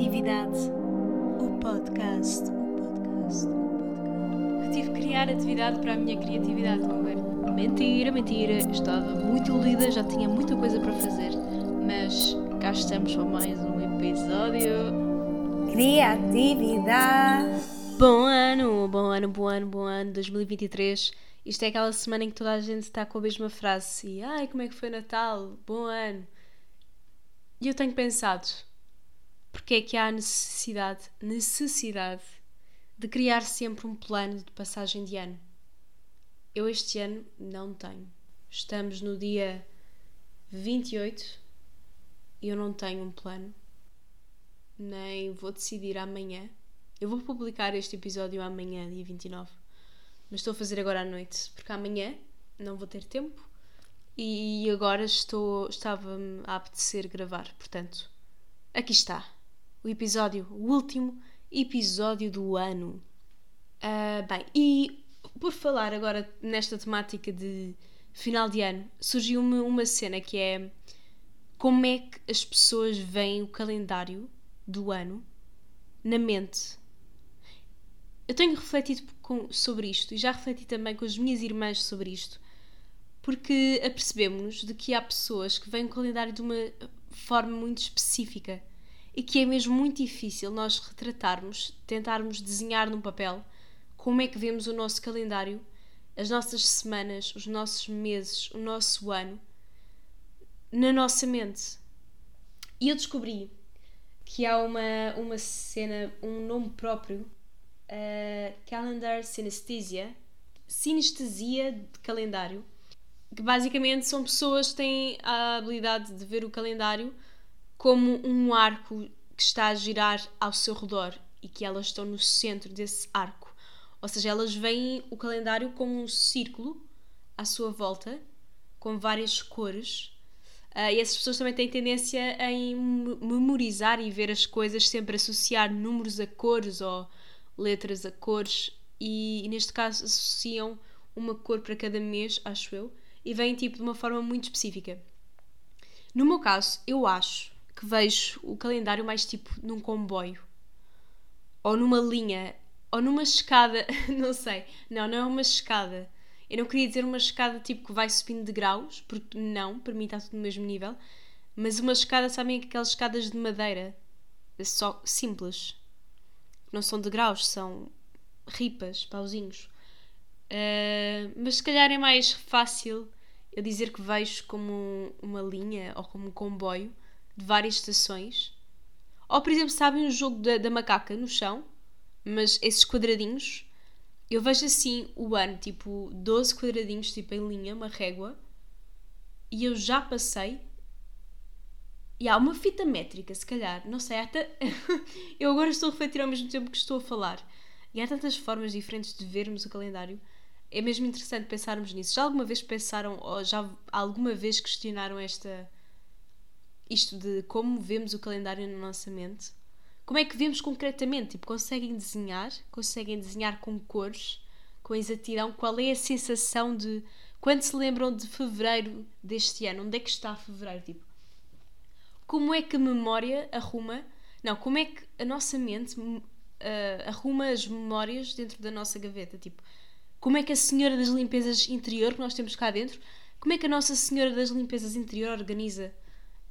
Criatividade. O podcast. O podcast. O podcast. Eu tive que criar atividade para a minha criatividade, ver. Mentira, mentira. Estava muito iludida, já tinha muita coisa para fazer. Mas cá estamos para mais um episódio. Criatividade. Bom ano, bom ano, bom ano, bom ano 2023. Isto é aquela semana em que toda a gente está com a mesma frase. E, ai, como é que foi Natal? Bom ano. E eu tenho pensado, porque é que há necessidade, necessidade de criar sempre um plano de passagem de ano? Eu este ano não tenho. Estamos no dia 28 e eu não tenho um plano. Nem vou decidir amanhã. Eu vou publicar este episódio amanhã, dia 29. Mas estou a fazer agora à noite, porque amanhã não vou ter tempo e agora estou estava-me a apetecer gravar. Portanto, aqui está o episódio, o último episódio do ano. Uh, bem, e por falar agora nesta temática de final de ano, surgiu-me uma cena que é como é que as pessoas veem o calendário do ano na mente. Eu tenho refletido com, sobre isto e já refleti também com as minhas irmãs sobre isto porque apercebemos-nos de que há pessoas que veem o calendário de uma forma muito específica e que é mesmo muito difícil nós retratarmos, tentarmos desenhar num papel como é que vemos o nosso calendário, as nossas semanas, os nossos meses, o nosso ano na nossa mente. E eu descobri que há uma, uma cena, um nome próprio, uh, Calendar Synesthesia, sinestesia de calendário, que basicamente são pessoas que têm a habilidade de ver o calendário como um arco que está a girar ao seu redor e que elas estão no centro desse arco. Ou seja, elas veem o calendário como um círculo à sua volta, com várias cores. Uh, e essas pessoas também têm tendência em memorizar e ver as coisas, sempre associar números a cores ou letras a cores. E, e neste caso associam uma cor para cada mês, acho eu e vêm tipo de uma forma muito específica. No meu caso, eu acho que vejo o calendário mais tipo num comboio ou numa linha ou numa escada, não sei. Não, não é uma escada. Eu não queria dizer uma escada tipo que vai subindo de graus, porque não, para mim está tudo no mesmo nível. Mas uma escada, sabem aquelas escadas de madeira, só simples. Não são de graus, são ripas, pauzinhos. Uh, mas se calhar é mais fácil eu dizer que vejo como uma linha ou como um comboio de várias estações. Ou, por exemplo, sabem o jogo da, da macaca no chão, mas esses quadradinhos, eu vejo assim o ano, tipo 12 quadradinhos, tipo em linha, uma régua, e eu já passei. E há uma fita métrica, se calhar, não sei, até. eu agora estou a refletir ao mesmo tempo que estou a falar. E há tantas formas diferentes de vermos o calendário é mesmo interessante pensarmos nisso. Já alguma vez pensaram ou já alguma vez questionaram esta isto de como vemos o calendário na nossa mente? Como é que vemos concretamente? Tipo, conseguem desenhar? Conseguem desenhar com cores, com exatidão? Qual é a sensação de quando se lembram de fevereiro deste ano? Onde é que está fevereiro? Tipo, como é que a memória arruma? Não, como é que a nossa mente uh, arruma as memórias dentro da nossa gaveta? Tipo, como é que a Senhora das Limpezas Interior, que nós temos cá dentro, como é que a Nossa Senhora das Limpezas Interior organiza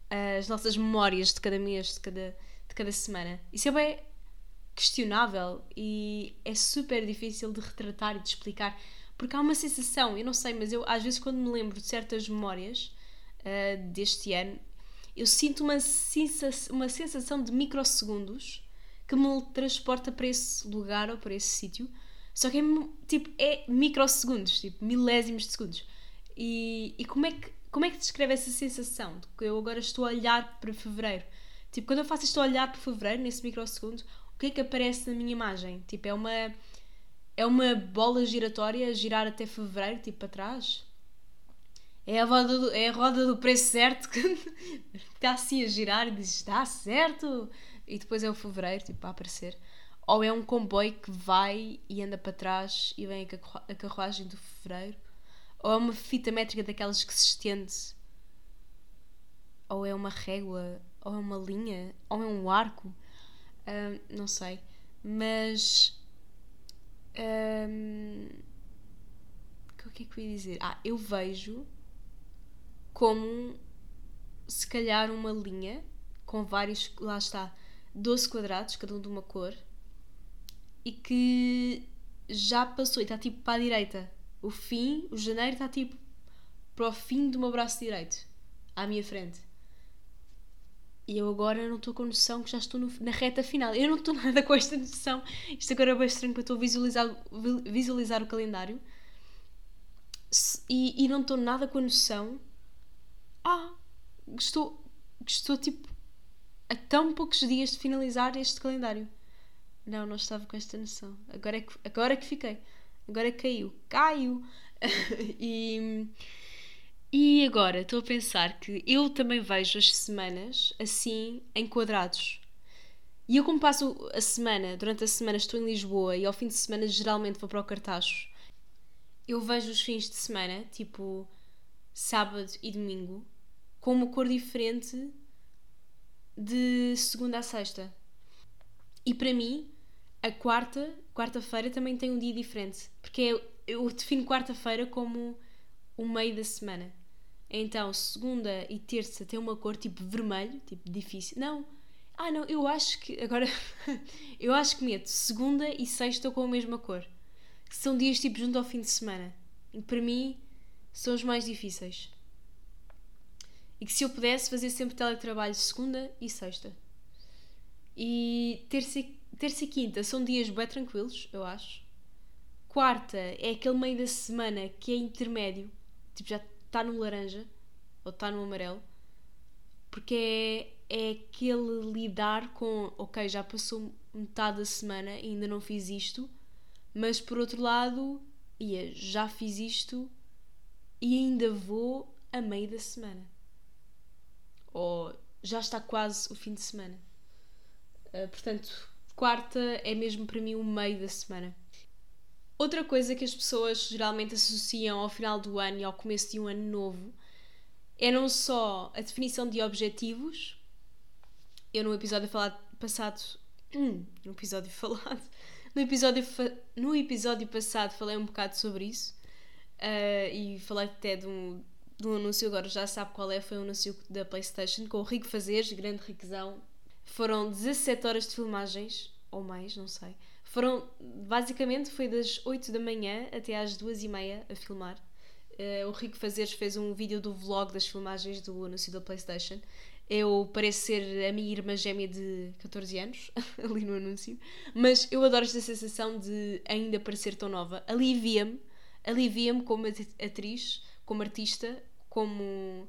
as nossas memórias de cada mês, de cada, de cada semana? Isso é bem questionável e é super difícil de retratar e de explicar, porque há uma sensação, eu não sei, mas eu às vezes quando me lembro de certas memórias uh, deste ano, eu sinto uma, sensação, uma sensação de microsegundos que me transporta para esse lugar ou para esse sítio só que é tipo, é microsegundos, tipo, milésimos de segundos. E, e como, é que, como é que descreve essa sensação de que eu agora estou a olhar para fevereiro? Tipo, quando eu faço isto a olhar para fevereiro, nesse microsegundo, o que é que aparece na minha imagem? Tipo, é uma, é uma bola giratória a girar até fevereiro, tipo, para trás? É a roda do, é a roda do preço certo que está assim a girar e diz está certo e depois é o fevereiro tipo a aparecer ou é um comboio que vai e anda para trás e vem a carruagem do fevereiro, ou é uma fita métrica daquelas que se estende, ou é uma régua, ou é uma linha, ou é um arco. Ahm, não sei. Mas. ahm, o que é que eu ia dizer? Ah, eu vejo como se calhar uma linha com vários. Lá está. 12 quadrados, cada um de uma cor. E que já passou e está tipo para a direita. O fim, o janeiro está tipo para o fim do meu braço direito. À minha frente. E eu agora não estou com noção que já estou no- na reta final. Eu não estou nada com esta noção. Isto agora é bem estranho porque eu estou a visualizar, vi- visualizar o calendário. E, e não estou nada com a noção. Ah, que estou, que estou tipo a tão poucos dias de finalizar este calendário. Não, não estava com esta noção. Agora é que, agora é que fiquei. Agora caiu. Caiu! e, e agora estou a pensar que eu também vejo as semanas assim em quadrados. E eu, como passo a semana, durante a semana estou em Lisboa e ao fim de semana geralmente vou para o Cartachos, eu vejo os fins de semana, tipo sábado e domingo, com uma cor diferente de segunda a sexta. E para mim, a quarta, quarta-feira também tem um dia diferente, porque eu, eu defino quarta-feira como o meio da semana. Então, segunda e terça tem uma cor tipo vermelho, tipo difícil. Não, ah não, eu acho que, agora, eu acho que meto segunda e sexta com a mesma cor. Que são dias tipo junto ao fim de semana. E para mim, são os mais difíceis. E que se eu pudesse fazer sempre teletrabalho segunda e sexta. E terça, e- terça e quinta são dias bem tranquilos, eu acho. Quarta é aquele meio da semana que é intermédio, tipo já está no laranja ou está no amarelo, porque é, é aquele lidar com, ok, já passou metade da semana e ainda não fiz isto, mas por outro lado, ia, já fiz isto e ainda vou a meio da semana. Ou já está quase o fim de semana. Uh, portanto, quarta é mesmo para mim o meio da semana. Outra coisa que as pessoas geralmente associam ao final do ano e ao começo de um ano novo é não só a definição de objetivos. Eu no episódio falado, passado. Hum, no episódio falado. No episódio, no episódio passado falei um bocado sobre isso. uh, e falei até de um, de um anúncio, agora já sabe qual é. Foi um anúncio da PlayStation com o Rico Fazeres, grande riquezão. Foram 17 horas de filmagens, ou mais, não sei. Foram, basicamente, foi das 8 da manhã até às 2 e meia a filmar. Eh, o Rico Fazeres fez um vídeo do vlog das filmagens do anúncio da PlayStation. Eu pareço ser a minha irmã gêmea de 14 anos, ali no anúncio. Mas eu adoro esta sensação de ainda parecer tão nova. Alivia-me, alivia-me como at- atriz, como artista, como.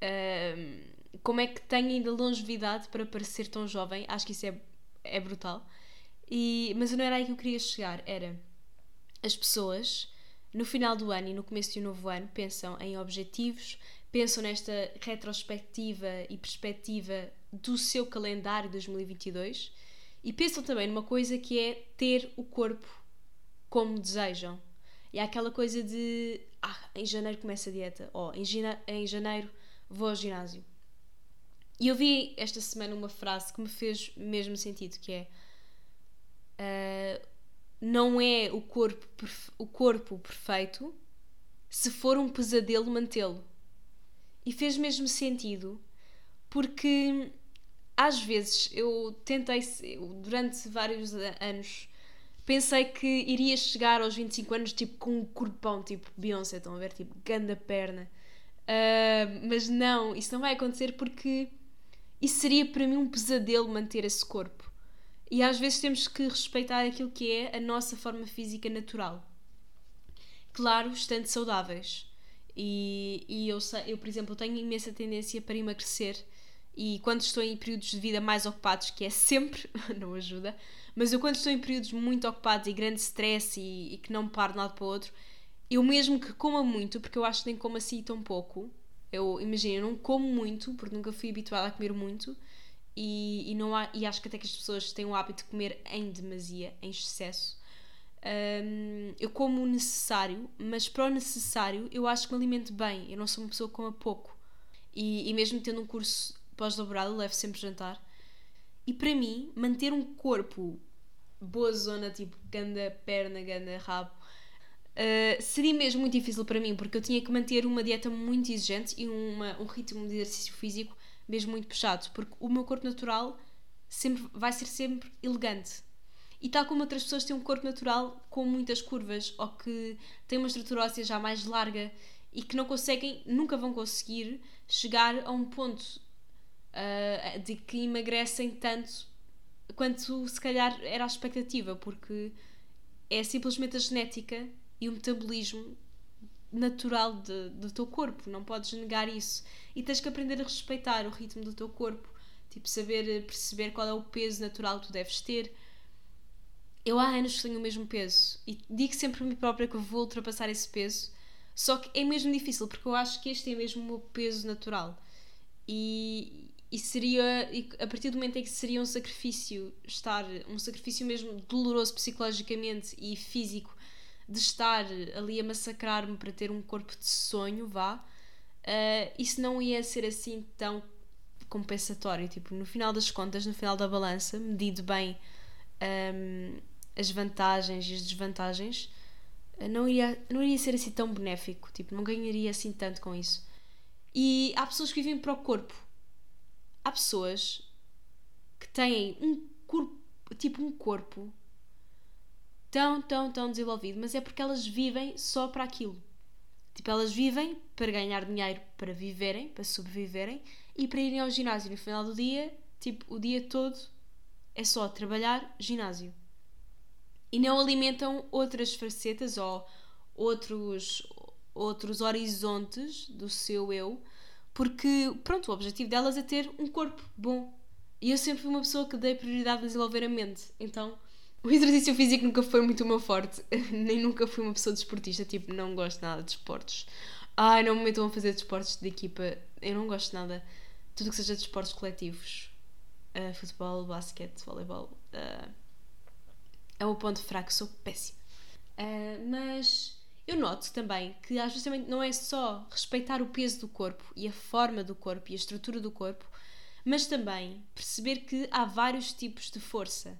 ahm, como é que tenho ainda longevidade para parecer tão jovem. Acho que isso é, é brutal. E, mas não era aí que eu queria chegar. Era as pessoas no final do ano e no começo de um novo ano pensam em objetivos, pensam nesta retrospectiva e perspectiva do seu calendário 2022 e pensam também numa coisa que é ter o corpo como desejam. E há aquela coisa de ah, em janeiro começa a dieta, ou em, em janeiro vou ao ginásio. E eu vi esta semana uma frase que me fez mesmo sentido, que é ah, não é o corpo, o corpo perfeito se for um pesadelo mantê-lo. E fez mesmo sentido porque às vezes eu tentei, durante vários anos, pensei que iria chegar aos 25 anos tipo com um corpão, tipo Beyoncé, estão a ver? Tipo, ganda perna. Ah, mas não, isso não vai acontecer porque isso seria para mim um pesadelo manter esse corpo. E às vezes temos que respeitar aquilo que é a nossa forma física natural. Claro, estando saudáveis. E, e eu, eu, por exemplo, tenho imensa tendência para emagrecer. E quando estou em períodos de vida mais ocupados, que é sempre, não ajuda, mas eu quando estou em períodos muito ocupados e grande stress e, e que não paro de lado para o outro, eu mesmo que coma muito, porque eu acho que nem como assim tão pouco, eu imagino, eu não como muito, porque nunca fui habituada a comer muito, e, e, não há, e acho que até que as pessoas têm o hábito de comer em demasia, em excesso. Hum, eu como o necessário, mas para o necessário eu acho que me alimento bem. Eu não sou uma pessoa que coma pouco. E, e mesmo tendo um curso pós-laboral, levo sempre jantar. E para mim, manter um corpo boa zona, tipo ganda perna, ganda rabo, uh, seria mesmo muito difícil para mim, porque eu tinha que manter uma dieta muito exigente e uma, um ritmo de exercício físico mesmo muito puxado, porque o meu corpo natural sempre, vai ser sempre elegante. E tal como outras pessoas têm um corpo natural com muitas curvas ou que têm uma estrutura óssea já mais larga e que não conseguem, nunca vão conseguir chegar a um ponto uh, de que emagrecem tanto quanto se calhar era a expectativa, porque é simplesmente a genética e o metabolismo natural de, do teu corpo, não podes negar isso. E tens que aprender a respeitar o ritmo do teu corpo, tipo, saber perceber qual é o peso natural que tu deves ter. Eu há anos que tenho o mesmo peso e digo sempre a mim própria que vou ultrapassar esse peso, só que é mesmo difícil porque eu acho que este é mesmo o meu peso natural. E, e seria, e a partir do momento em que seria um sacrifício estar, um sacrifício mesmo doloroso psicologicamente e físico, de estar ali a massacrar-me para ter um corpo de sonho, vá, uh, isso não ia ser assim tão compensatório. Tipo, no final das contas, no final da balança, medido bem um, ehm, as vantagens e as desvantagens, eh, não iria, não iria ser assim tão benéfico. Tipo, não ganharia assim tanto com isso. E há pessoas que vivem para o corpo. Há pessoas que têm um corpo, tipo um corpo tão, tão, tão desenvolvido, mas é porque elas vivem só para aquilo. Tipo, elas vivem para ganhar dinheiro para viverem, para sobreviverem e para irem ao ginásio no final do dia, tipo, o dia todo é só trabalhar, ginásio. E não alimentam outras facetas ou outros, outros horizontes do seu eu, porque, pronto, o objetivo delas é ter um corpo bom. E eu sempre fui uma pessoa que dei prioridade a desenvolver a mente. Então, o exercício físico nunca foi muito o meu forte. Nem nunca fui uma pessoa desportista. Tipo, não gosto nada de esportes. Ai, não me metam a fazer desportos de equipa. Eu não gosto nada. Tudo que seja de esportes coletivos. Uh, futebol, basquete, voleibol. Uh, é o ponto fraco. Sou péssima. Uh, mas eu noto também que às vezes também não é só respeitar o peso do corpo e a forma do corpo e a estrutura do corpo, mas também perceber que há vários tipos de força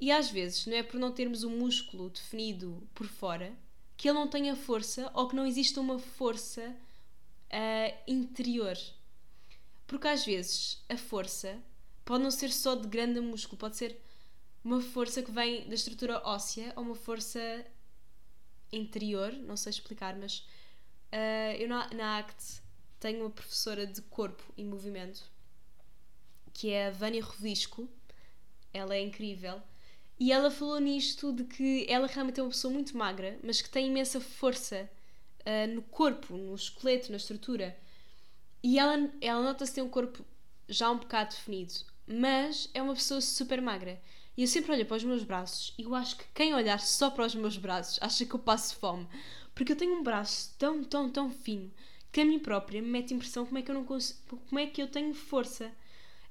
e às vezes não é por não termos um músculo definido por fora que ele não tenha força ou que não exista uma força uh, interior. Porque às vezes a força pode não ser só de grande músculo, pode ser uma força que vem da estrutura óssea ou uma força interior, não sei explicar, mas uh, eu na, na ACT tenho uma professora de corpo e movimento que é a Vânia Rovisco. Ela é incrível e ela falou nisto de que ela realmente é uma pessoa muito magra, mas que tem imensa força uh, no corpo, no esqueleto, na estrutura. E ela, ela nota-se ter um corpo já um bocado definido, mas é uma pessoa super magra. E eu sempre olho para os meus braços e eu acho que quem olhar só para os meus braços acha que eu passo fome. Porque eu tenho um braço tão, tão, tão fino que a mim própria me mete impressão como é que eu não como é que eu tenho força.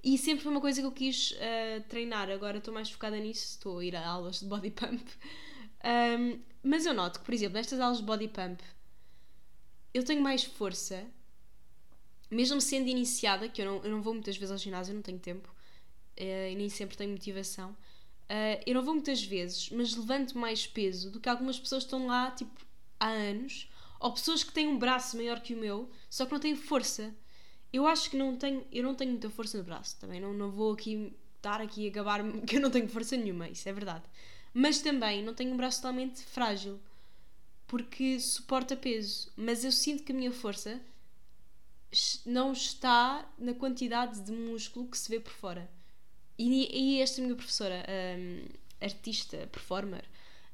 E sempre foi uma coisa que eu quis uh, treinar. Agora estou mais focada nisso, estou a ir a aulas de body pump. Um, mas eu noto que, por exemplo, nestas aulas de body pump, eu tenho mais força, mesmo sendo iniciada, que eu não, eu não vou muitas vezes ao ginásio, não tenho tempo, uh, e nem sempre tenho motivação. Uh, eu não vou muitas vezes, mas levanto mais peso do que algumas pessoas que estão lá, tipo, há anos, ou pessoas que têm um braço maior que o meu, só que não têm força. Eu acho que não tenho, eu não tenho muita força no braço, também não, não vou aqui estar aqui a gabar-me que eu não tenho força nenhuma, isso é verdade. Mas também não tenho um braço totalmente frágil, porque suporta peso, mas eu sinto que a minha força não está na quantidade de músculo que se vê por fora. E, e esta minha professora, um, artista, performer,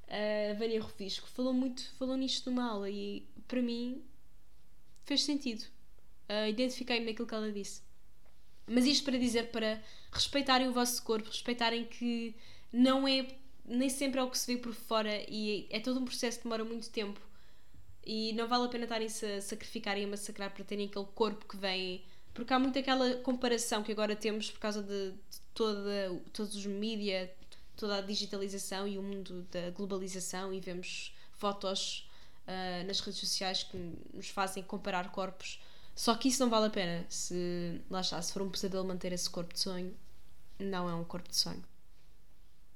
a Vânia Rovisco, falou muito, falou nisto numa aula e para mim fez sentido uh, identifiquei-me naquilo que ela disse. Mas isto para dizer para respeitarem o vosso corpo, respeitarem que não é nem sempre é o que se vê por fora e é todo um processo que demora muito tempo. E não vale a pena estarem-se a sacrificar e a massacrar para terem aquele corpo que vem. Porque há muito aquela comparação que agora temos por causa de, de toda, todos os mídia, toda a digitalização e o mundo da globalização e vemos fotos uh, nas redes sociais que nos fazem comparar corpos só que isso não vale a pena se, lá está, se for um pesadelo manter esse corpo de sonho, não é um corpo de sonho.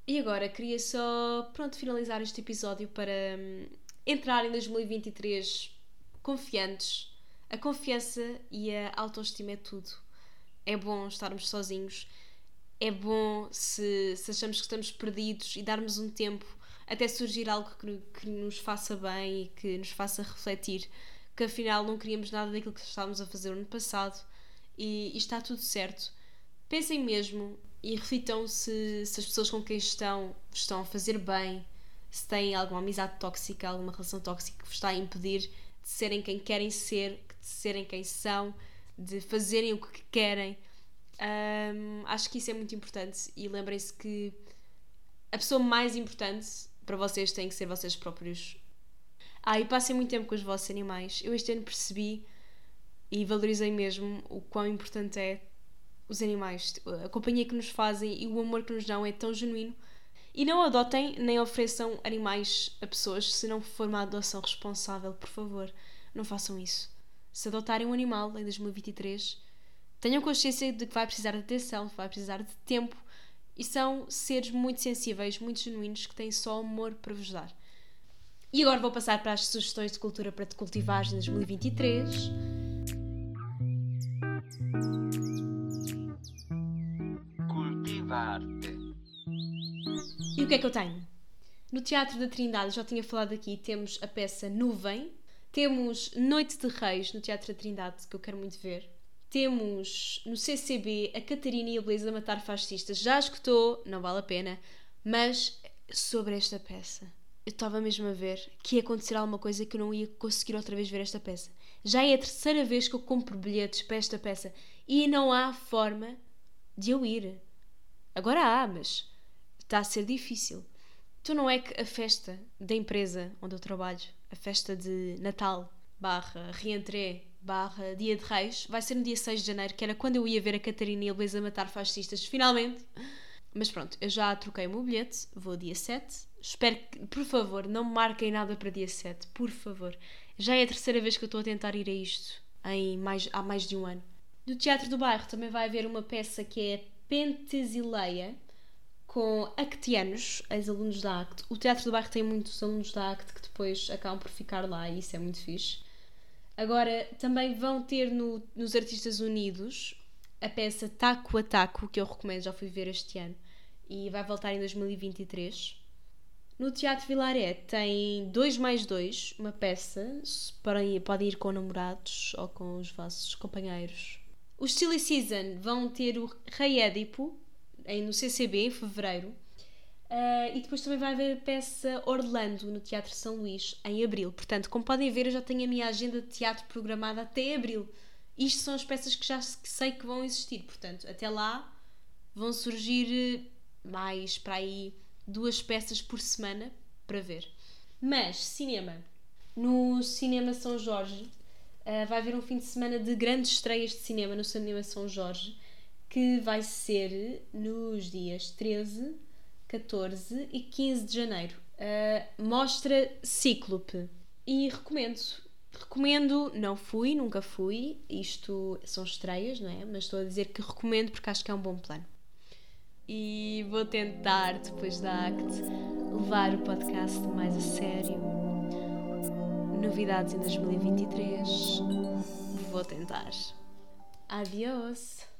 E agora queria só, pronto, finalizar este episódio para hum, entrar em 2023 confiantes. A confiança e a autoestima é tudo. É bom estarmos sozinhos. É bom se, se achamos que estamos perdidos e darmos um tempo até surgir algo que, que nos faça bem e que nos faça refletir que afinal não queríamos nada daquilo que estávamos a fazer no passado e, e está tudo certo. Pensem mesmo e reflitam se, se as pessoas com quem estão estão a fazer bem, se têm alguma amizade tóxica, alguma relação tóxica que vos está a impedir de serem quem querem ser, de serem quem são, de fazerem o que querem. Um, acho que isso é muito importante e lembrem-se que a pessoa mais importante para vocês tem que ser vocês próprios. Ah, e passem muito tempo com os vossos animais. Eu este ano percebi e valorizei mesmo o quão importante é os animais, a companhia que nos fazem e o amor que nos dão é tão genuíno. E não adotem nem ofereçam animais a pessoas se não for uma adoção responsável, por favor. Não façam isso. Se adotarem um animal em 2023, tenham consciência de que vai precisar de atenção, vai precisar de tempo e são seres muito sensíveis, muito genuínos, que têm só amor para vos dar. E agora vou passar para as sugestões de cultura para te cultivares em 2023. Cultivar-te. E o que é que eu tenho? No Teatro da Trindade, já tinha falado aqui, temos a peça Nuvem, temos Noite de Reis no Teatro da Trindade, que eu quero muito ver. Temos no CCB a Catarina e a Beleza Matar Fascistas. Já escutou, não vale a pena, mas sobre esta peça, eu estava mesmo a ver que ia acontecer alguma coisa que eu não ia conseguir outra vez ver esta peça. Já é a terceira vez que eu compro bilhetes para esta peça e não há forma de eu ir. Agora há, mas está a ser difícil. Então não é que a festa da empresa onde eu trabalho, a festa de Natal, barra reentrée, barra Dia de Reis, vai ser no dia 6 de janeiro, que era quando eu ia ver a Catarina e a Beleza matar fascistas, finalmente. Mas pronto, eu já troquei o meu bilhete, vou dia 7. Espero que, por favor, não marquem nada para dia 7, por favor. Já é a terceira vez que eu estou a tentar ir a isto, em mais, há mais de um ano. No Teatro do Bairro também vai haver uma peça que é Pentesileia, com actianos, ex-alunos da ACT. O Teatro do Bairro tem muitos alunos da ACT que depois acabam por ficar lá e isso é muito fixe. Agora, também vão ter no, nos Artistas Unidos a peça Taco a Taco, que eu recomendo, já fui ver este ano, e vai voltar em 2023. No Teatro Vilaré tem 2 mais 2, uma peça, podem, podem ir com namorados ou com os vossos companheiros. Os Silly Season vão ter o Rei Édipo, em, no CCB, em fevereiro. Uh, e depois também vai haver a peça Orlando no Teatro São Luís em abril. Portanto, como podem ver, eu já tenho a minha agenda de teatro programada até abril. Isto são as peças que já sei que vão existir. Portanto, até lá vão surgir mais para aí duas peças por semana para ver. Mas, cinema. No Cinema São Jorge uh, vai haver um fim de semana de grandes estreias de cinema no Cinema São Jorge que vai ser nos dias 13, 14 e 15 de janeiro. Uh, mostra Cíclope. E recomendo. Recomendo, não fui, nunca fui. Isto são estreias, não é? Mas estou a dizer que recomendo porque acho que é um bom plano. E vou tentar, depois da ACT, levar o podcast mais a sério. Novidades em 2023. Vou tentar. Adiós!